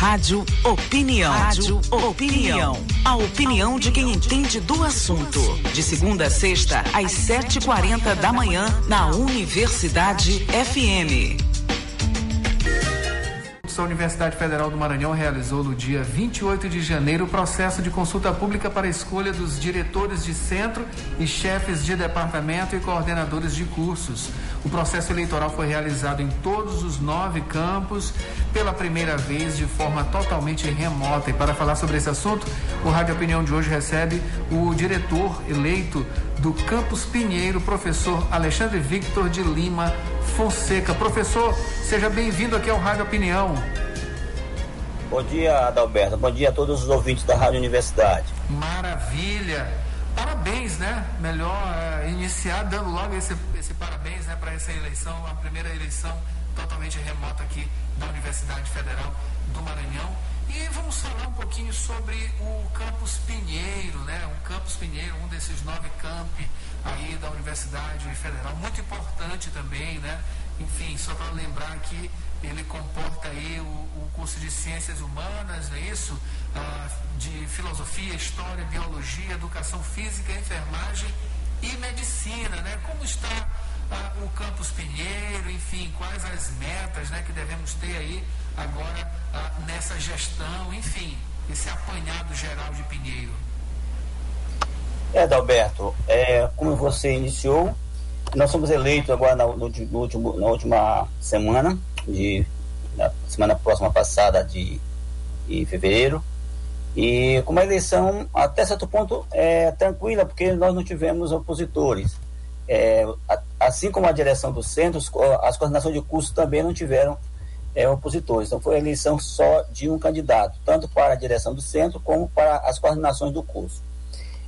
Rádio Opinião. Rádio Opinião. A opinião de quem entende do assunto. De segunda a sexta, às 7h40 da manhã, na Universidade FM a Universidade Federal do Maranhão realizou no dia 28 de janeiro o processo de consulta pública para a escolha dos diretores de centro e chefes de departamento e coordenadores de cursos. O processo eleitoral foi realizado em todos os nove campos pela primeira vez de forma totalmente remota. E para falar sobre esse assunto, o Rádio Opinião de hoje recebe o diretor eleito do Campus Pinheiro, professor Alexandre Victor de Lima Fonseca. Professor, seja bem-vindo aqui ao Rádio Opinião. Bom dia, Adalberto. Bom dia a todos os ouvintes da Rádio Universidade. Maravilha. Parabéns, né? Melhor é, iniciar dando logo esse, esse parabéns né, para essa eleição, a primeira eleição totalmente remota aqui da Universidade Federal do Maranhão. E vamos falar um pouquinho sobre o Campus Pinheiro, né? O Campus Pinheiro, um desses nove campi aí da Universidade Federal, muito importante também, né? Enfim, só para lembrar que ele comporta aí o, o, curso de Ciências Humanas, é isso? Ah, de Filosofia, História, Biologia, Educação Física, Enfermagem e Medicina, né? Como está ah, o Campus Pinheiro, enfim, quais as metas né, que devemos ter aí agora ah, nessa gestão, enfim, esse apanhado geral de Pinheiro. É, Dalberto, é, como você iniciou, nós somos eleitos agora na, no, no último, na última semana, de, na semana próxima passada de, de fevereiro, e com uma eleição até certo ponto é tranquila, porque nós não tivemos opositores. É, assim como a direção dos centros, as coordenações de curso também não tiveram é, opositores. Então foi a eleição só de um candidato, tanto para a direção do centro como para as coordenações do curso.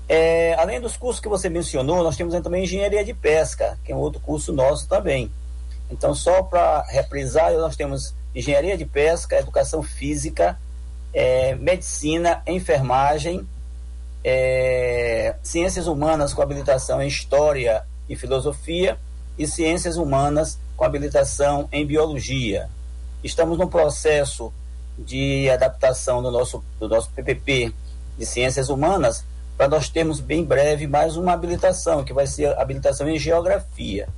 É, além dos cursos que você mencionou, nós temos também engenharia de pesca, que é um outro curso nosso também. Então, só para reprisar, nós temos engenharia de pesca, educação física, é, medicina, enfermagem, é, ciências humanas com habilitação em história e filosofia e ciências humanas com habilitação em biologia. Estamos no processo de adaptação do nosso, do nosso PPP de ciências humanas para nós termos bem breve mais uma habilitação, que vai ser habilitação em geografia.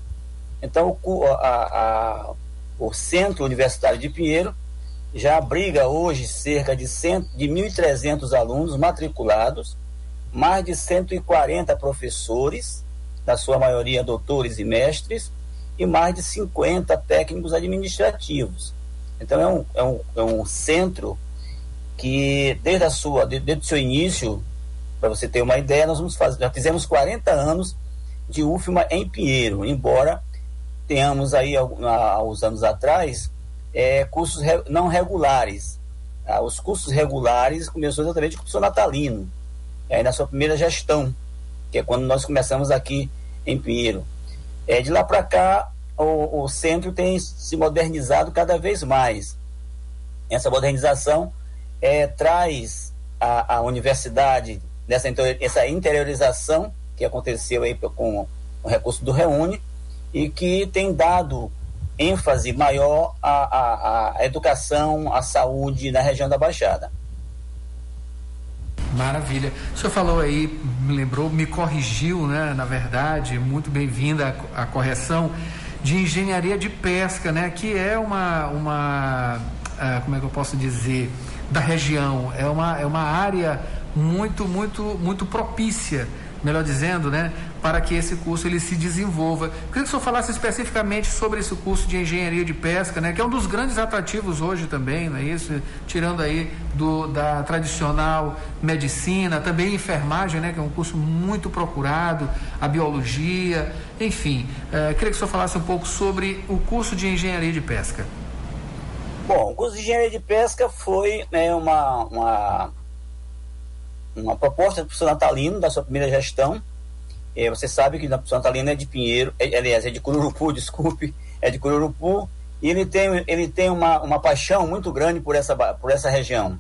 Então, o, a, a, o Centro Universitário de Pinheiro já abriga hoje cerca de, de 1.300 alunos matriculados, mais de 140 professores, na sua maioria doutores e mestres, e mais de 50 técnicos administrativos. Então, é um, é um, é um centro que, desde, a sua, desde o seu início, para você ter uma ideia, nós vamos fazer, já fizemos 40 anos de UFMA em Pinheiro, embora tenhamos aí há uns anos atrás é, cursos re, não regulares. Ah, os cursos regulares começou exatamente com o professor Natalino, na sua primeira gestão, que é quando nós começamos aqui em Pinheiro. É, de lá para cá, o, o centro tem se modernizado cada vez mais. Essa modernização é, traz a, a universidade nessa essa interiorização que aconteceu aí com o recurso do Reúne e que tem dado ênfase maior à, à, à educação, à saúde na região da Baixada. Maravilha. O senhor falou aí, me lembrou, me corrigiu, né? Na verdade, muito bem-vinda a, correção de engenharia de pesca, né? Que é uma, uma uh, como é que eu posso dizer, da região. É uma, é uma área muito, muito, muito propícia, melhor dizendo, né, para que esse curso ele se desenvolva. Queria que o senhor falasse especificamente sobre esse curso de engenharia de pesca, né, que é um dos grandes atrativos hoje também, não é isso? Tirando aí do, da tradicional medicina, também enfermagem, né, que é um curso muito procurado, a biologia, enfim. É, queria que o senhor falasse um pouco sobre o curso de engenharia de pesca. Bom, o curso de engenharia de pesca foi né, uma, uma uma proposta do professor Natalino, da sua primeira gestão. É, você sabe que professor Natalino é de Pinheiro, é, aliás, é de Cururupu, desculpe, é de Cururupu, e ele tem, ele tem uma, uma paixão muito grande por essa, por essa região.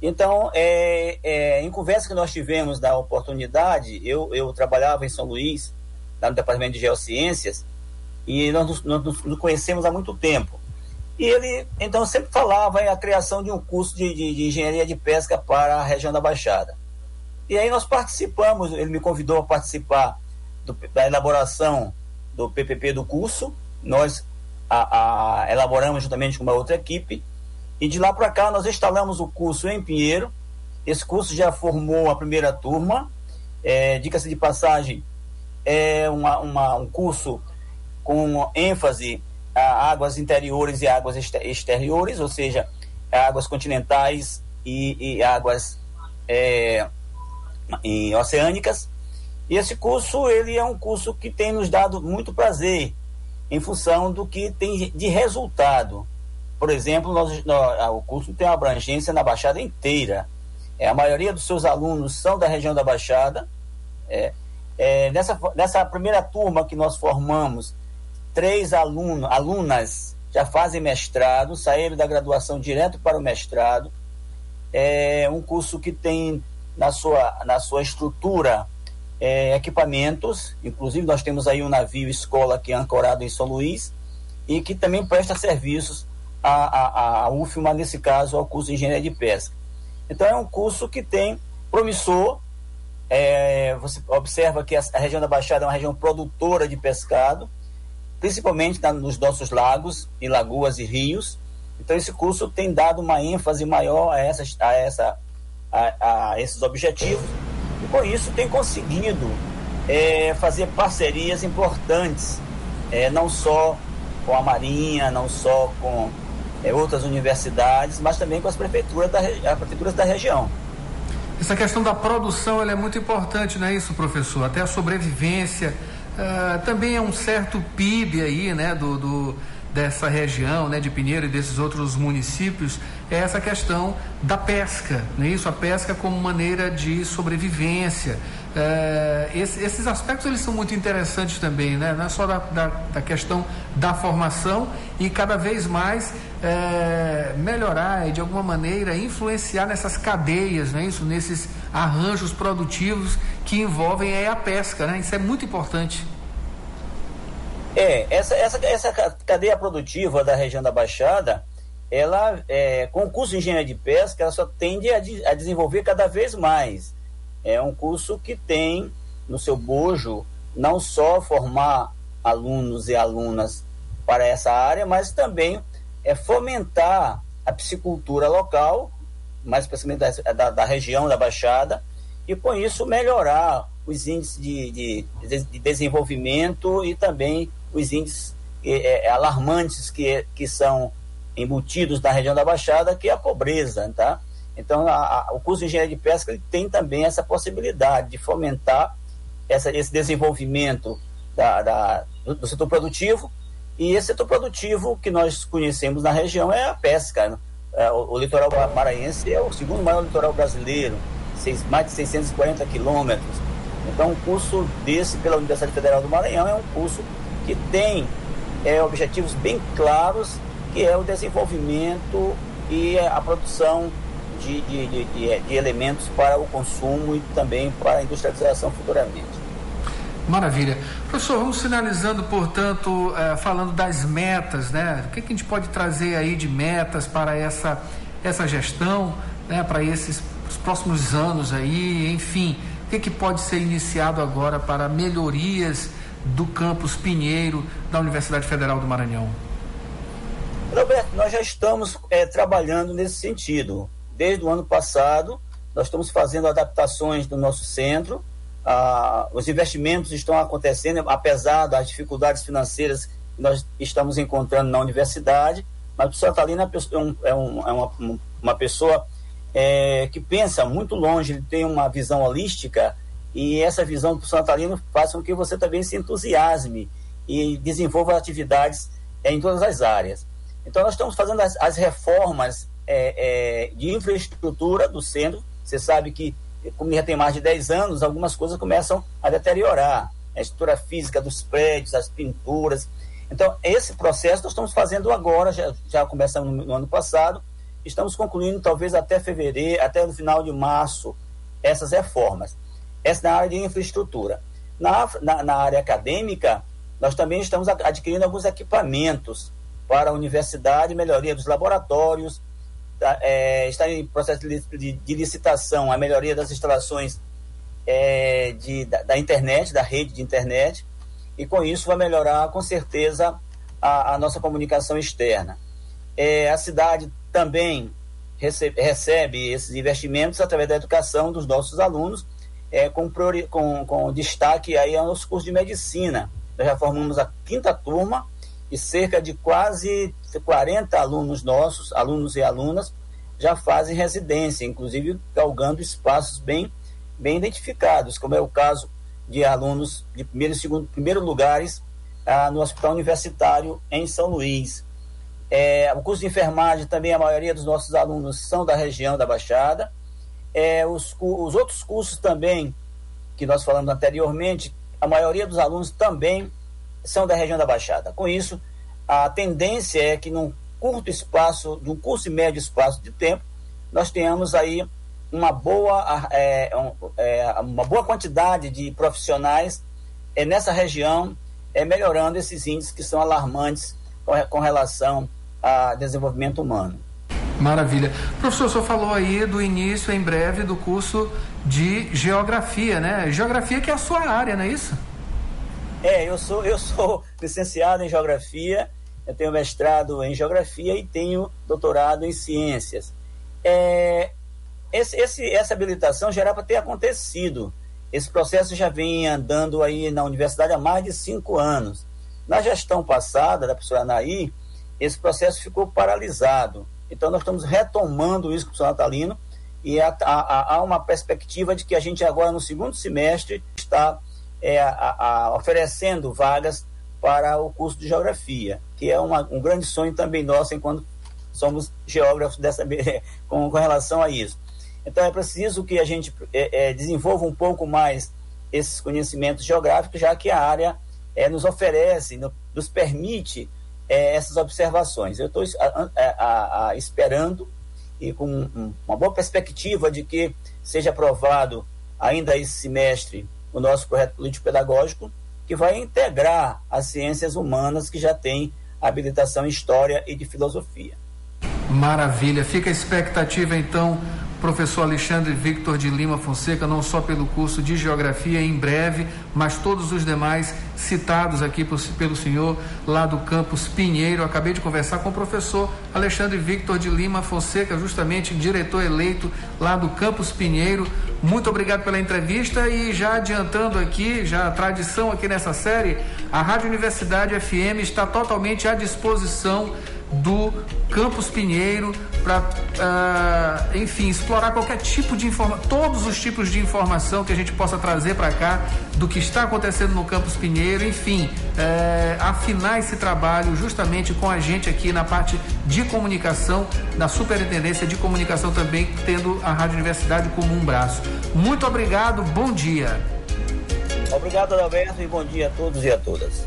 Então, é, é, em conversa que nós tivemos da oportunidade, eu, eu trabalhava em São Luís, lá no Departamento de Geociências, e nós nos, nós nos conhecemos há muito tempo. E ele, então, sempre falava em a criação de um curso de, de, de engenharia de pesca para a região da Baixada. E aí nós participamos, ele me convidou a participar do, da elaboração do PPP do curso, nós a, a, elaboramos juntamente com uma outra equipe, e de lá para cá nós instalamos o curso em Pinheiro, esse curso já formou a primeira turma, é, dica-se de passagem, é uma, uma, um curso com ênfase a águas interiores e águas exteriores, ou seja, águas continentais e, e águas é, e oceânicas. E esse curso ele é um curso que tem nos dado muito prazer em função do que tem de resultado. Por exemplo, nós, nós, o curso tem uma abrangência na Baixada inteira. É, a maioria dos seus alunos são da região da Baixada. É, é, nessa, nessa primeira turma que nós formamos, três alunos, alunas já fazem mestrado, saíram da graduação direto para o mestrado. É um curso que tem na sua, na sua estrutura é, equipamentos, inclusive nós temos aí um navio escola que é ancorado em São Luís e que também presta serviços à, à, à UFMA, nesse caso ao curso de Engenharia de Pesca. Então é um curso que tem promissor, é, você observa que a, a, região da Baixada é uma região produtora de pescado, principalmente na, nos nossos lagos, em lagoas e rios. Então esse curso tem dado uma ênfase maior a, essas, a essa a, a esses objetivos e com isso tem conseguido é, fazer parcerias importantes, é, não só com a Marinha, não só com é, outras universidades, mas também com as prefeituras da, as prefeituras da região. Essa questão da produção é muito importante, não é isso, professor? Até a sobrevivência. Uh, também é um certo PIB aí, né, do, do dessa região, né, de Pinheiro e desses outros municípios, é essa questão da pesca, não é isso? A pesca como maneira de sobrevivência. É, esse, esses aspectos eles são muito interessantes também, né? Não é só da, da, da questão da formação e cada vez mais é, melhorar e de alguma maneira influenciar nessas cadeias, não é isso? Nesses arranjos produtivos que envolvem é, a pesca, né? Isso é muito importante. É, essa, essa, essa cadeia produtiva da região da Baixada, ela, é, com o curso de engenharia de pesca, ela só tende a, de, a desenvolver cada vez mais. É um curso que tem no seu bojo não só formar alunos e alunas para essa área, mas também é fomentar a piscicultura local, mais especialmente da, da, da região da Baixada, e com isso melhorar os índices de, de, de desenvolvimento e também os índices é, é, alarmantes que, que são embutidos na região da Baixada, que é a pobreza, tá? Então, a, a, o curso de engenharia de pesca tem também essa possibilidade de fomentar essa, esse desenvolvimento da, da do, do, setor produtivo. E esse setor produtivo que nós conhecemos na região é a pesca. Né? É, o, o, litoral maranhense é o segundo maior litoral brasileiro, seis, mais de 640 quilômetros. Então, um curso desse pela Universidade Federal do Maranhão é um curso que tem é, objetivos bem claros, que é o desenvolvimento e a produção de, de, de, de, elementos para o consumo e também para a industrialização futuramente. Maravilha. Professor, vamos finalizando, portanto, eh, falando das metas, né? O que, que, a gente pode trazer aí de metas para essa, essa gestão, né? para esses próximos anos aí, enfim, o que, que pode ser iniciado agora para melhorias do campus Pinheiro da Universidade Federal do Maranhão? Roberto, nós já estamos é, trabalhando nesse sentido. Desde o ano passado, nós estamos fazendo adaptações do nosso centro. Ah, os investimentos estão acontecendo, apesar das dificuldades financeiras que nós estamos encontrando na universidade. Mas o professor Atalina é, um, é, um, é uma, uma pessoa é, que pensa muito longe, ele tem uma visão holística e essa visão do Santalino faz com que você também se entusiasme e desenvolva atividades em todas as áreas. Então, nós estamos fazendo as, as reformas é, é, de infraestrutura do centro. Você sabe que, como já tem mais de 10 anos, algumas coisas começam a deteriorar. A estrutura física dos prédios, as pinturas. Então, esse processo nós estamos fazendo agora, já, já começamos no, no ano passado, estamos concluindo talvez até fevereiro, até no final de março, essas reformas. Essa na área de infraestrutura. Na, na, na área acadêmica, nós também estamos adquirindo alguns equipamentos para a universidade, melhoria dos laboratórios, tá, é, está em processo de, de, de, licitação a melhoria das instalações é, de, da, da, internet, da rede de internet, e com isso vai melhorar com certeza a, a nossa comunicação externa. É, a cidade também recebe, recebe, esses investimentos através da educação dos nossos alunos, é, com, priori, com, com destaque aí aos cursos de medicina. Nós já formamos a quinta turma e cerca de quase 40 alunos nossos, alunos e alunas, já fazem residência, inclusive galgando espaços bem, bem identificados, como é o caso de alunos de primeiro e segundo primeiro lugares ah, no Hospital Universitário em São Luís. É, o curso de enfermagem também, a maioria dos nossos alunos são da região da Baixada. É, os, os outros cursos também, que nós falamos anteriormente, a maioria dos alunos também são da região da Baixada. Com isso, a tendência é que num curto espaço, de um curso e médio espaço de tempo, nós tenhamos aí uma boa, é, é, uma boa quantidade de profissionais é, nessa região, é, melhorando esses índices que são alarmantes com, com relação a desenvolvimento humano. Maravilha. Professor, o senhor falou aí do início em breve do curso de geografia, né? Geografia que é a sua área, não é isso? É, eu sou, eu sou licenciado em geografia, eu tenho mestrado em geografia e tenho doutorado em ciências. É, esse, esse, essa habilitação já era para ter acontecido. Esse processo já vem andando aí na universidade há mais de cinco anos. Na gestão passada da professora Anaí, esse processo ficou paralisado. Então, nós estamos retomando isso com o Natalino e há, uma perspectiva de que a gente agora, no segundo semestre, está é, a, a, oferecendo vagas para o curso de Geografia, que é uma, um grande sonho também nosso enquanto somos geógrafos dessa, com, com relação a isso. Então, é preciso que a gente é, é, desenvolva um pouco mais esses conhecimentos geográficos, já que a área é, nos oferece, no, nos permite é, essas observações. Eu estou esperando e com um, uma boa perspectiva de que seja aprovado ainda esse semestre o nosso projeto político-pedagógico, que vai integrar as ciências humanas que já tem habilitação em História e de Filosofia. Maravilha. Fica a expectativa, então, professor Alexandre Victor de Lima Fonseca, não só pelo curso de Geografia em breve, mas todos os demais citados aqui por, pelo senhor lá do campus Pinheiro. Acabei de conversar com o professor Alexandre Victor de Lima Fonseca, justamente diretor eleito lá do campus Pinheiro. Muito obrigado pela entrevista e já adiantando aqui, já a tradição aqui nessa série, a Rádio Universidade FM está totalmente à disposição do Campus Pinheiro para, uh, ah, enfim, explorar qualquer tipo de informação, todos os tipos de informação que a gente possa trazer para cá do que está acontecendo no Campus Pinheiro, enfim, uh, afinar esse trabalho justamente com a gente aqui na parte de comunicação, na Superintendência de Comunicação também, tendo a Rádio Universidade como um braço. Muito obrigado, bom dia. Obrigado, Alberto, e bom dia a todos e a todas.